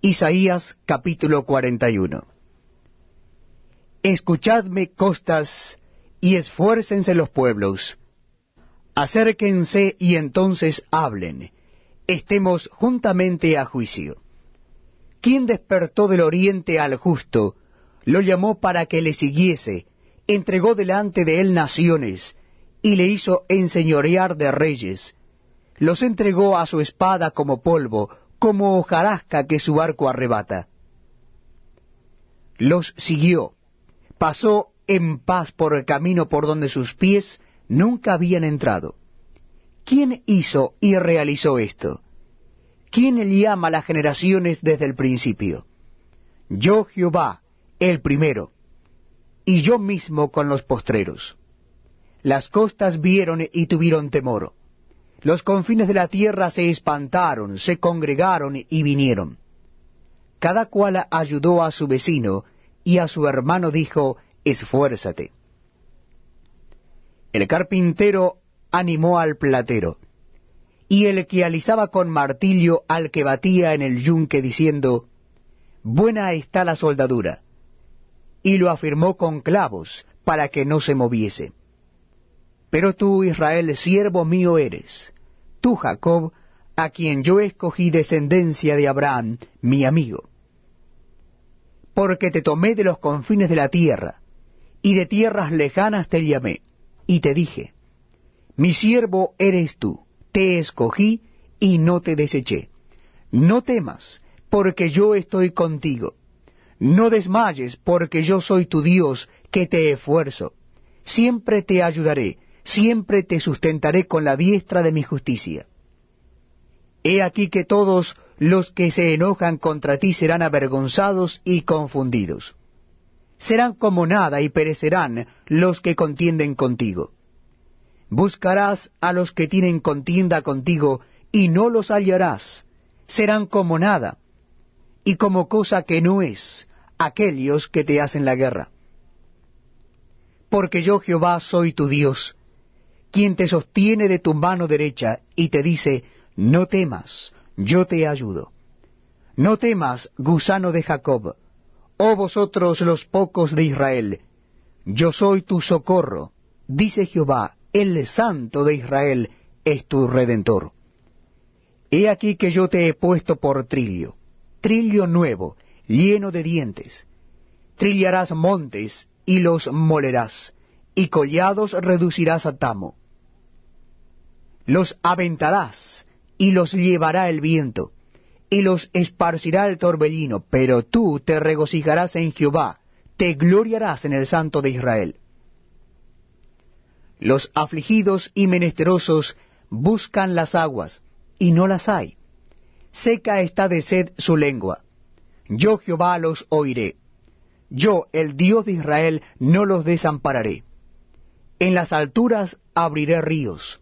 Isaías capítulo 41 Escuchadme costas y esfuércense los pueblos. Acérquense y entonces hablen. Estemos juntamente a juicio. ¿Quién despertó del oriente al justo? Lo llamó para que le siguiese, entregó delante de él naciones, y le hizo enseñorear de reyes. Los entregó a su espada como polvo, como hojarasca que su arco arrebata. Los siguió, pasó en paz por el camino por donde sus pies nunca habían entrado. ¿Quién hizo y realizó esto? ¿Quién llama las generaciones desde el principio? Yo Jehová, el primero, y yo mismo con los postreros. Las costas vieron y tuvieron temor. Los confines de la tierra se espantaron, se congregaron y vinieron. Cada cual ayudó a su vecino, y a su hermano dijo, esfuérzate. El carpintero animó al platero, y el que alisaba con martillo al que batía en el yunque, diciendo, Buena está la soldadura, y lo afirmó con clavos, para que no se moviese. Pero tú, Israel, siervo mío eres, tú, Jacob, a quien yo escogí descendencia de Abraham, mi amigo. Porque te tomé de los confines de la tierra, y de tierras lejanas te llamé, y te dije, mi siervo eres tú, te escogí y no te deseché. No temas, porque yo estoy contigo. No desmayes, porque yo soy tu Dios, que te esfuerzo. Siempre te ayudaré, siempre te sustentaré con la diestra de mi justicia. He aquí que todos los que se enojan contra ti serán avergonzados y confundidos. Serán como nada y perecerán los que contienden contigo. Buscarás a los que tienen contienda contigo y no los hallarás. Serán como nada y como cosa que no es aquellos que te hacen la guerra. Porque yo Jehová soy tu Dios, quien te sostiene de tu mano derecha y te dice, no temas, yo te ayudo. No temas, gusano de Jacob, oh vosotros los pocos de Israel, yo soy tu socorro, dice Jehová, el santo de Israel es tu redentor. He aquí que yo te he puesto por trillo, trillo nuevo, lleno de dientes. Trillarás montes y los molerás, y collados reducirás a tamo los aventarás y los llevará el viento, y los esparcirá el torbellino, pero tú te regocijarás en Jehová, te gloriarás en el Santo de Israel. Los afligidos y menesterosos buscan las aguas, y no las hay. Seca está de sed su lengua. Yo Jehová los oiré. Yo, el Dios de Israel, no los desampararé. En las alturas abriré ríos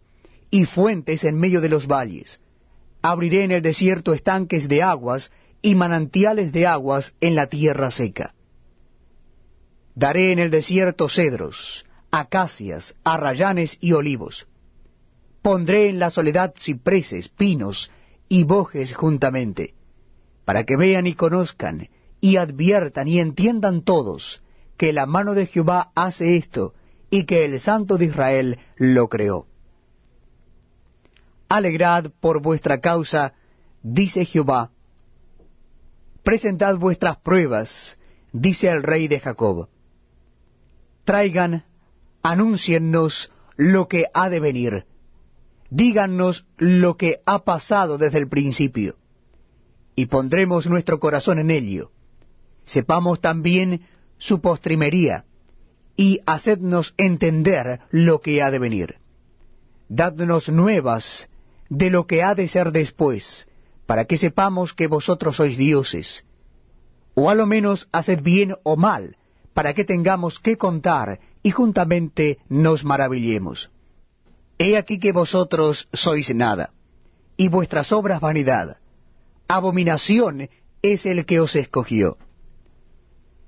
y fuentes en medio de los valles. Abriré en el desierto estanques de aguas y manantiales de aguas en la tierra seca. Daré en el desierto cedros, acacias, arrayanes y olivos. Pondré en la soledad cipreses, pinos y bojes juntamente, para que vean y conozcan, y adviertan y entiendan todos, que la mano de Jehová hace esto, y que el Santo de Israel lo creó. Alegrad por vuestra causa, dice Jehová. Presentad vuestras pruebas, dice el rey de Jacob. Traigan, anúnciennos lo que ha de venir. Díganos lo que ha pasado desde el principio. Y pondremos nuestro corazón en ello. Sepamos también su postrimería, y hacednos entender lo que ha de venir. Dadnos nuevas de lo que ha de ser después, para que sepamos que vosotros sois dioses. O a lo menos haced bien o mal, para que tengamos que contar y juntamente nos maravillemos. He aquí que vosotros sois nada, y vuestras obras vanidad. Abominación es el que os escogió.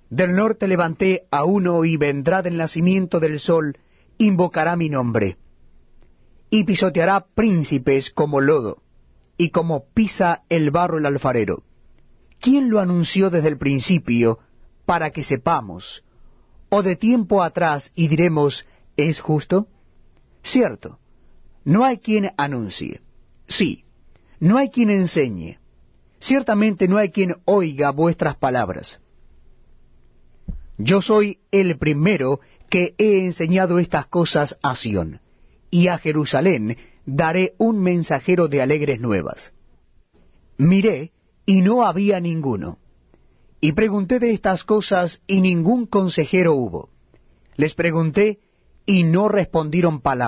Del norte levanté a uno y vendrá del nacimiento del sol, invocará mi nombre y pisoteará príncipes como lodo, y como pisa el barro el alfarero. ¿quién lo anunció desde el principio para que sepamos? ¿O de tiempo atrás y diremos, ¿es justo? Cierto, no hay quien anuncie. Sí, no hay quien enseñe. Ciertamente no hay quien oiga vuestras palabras. Yo soy el primero que he enseñado estas cosas a Sión, y a Jerusalén daré un mensajero de alegres nuevas. Miré, y no había ninguno. Y pregunté de estas cosas, y ningún consejero hubo. Les pregunté, y no respondieron palabra.